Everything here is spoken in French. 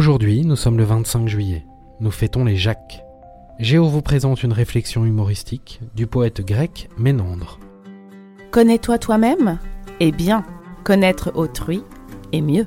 Aujourd'hui, nous sommes le 25 juillet. Nous fêtons les Jacques. Géo vous présente une réflexion humoristique du poète grec Ménandre. Connais-toi toi-même? Eh bien, connaître autrui est mieux.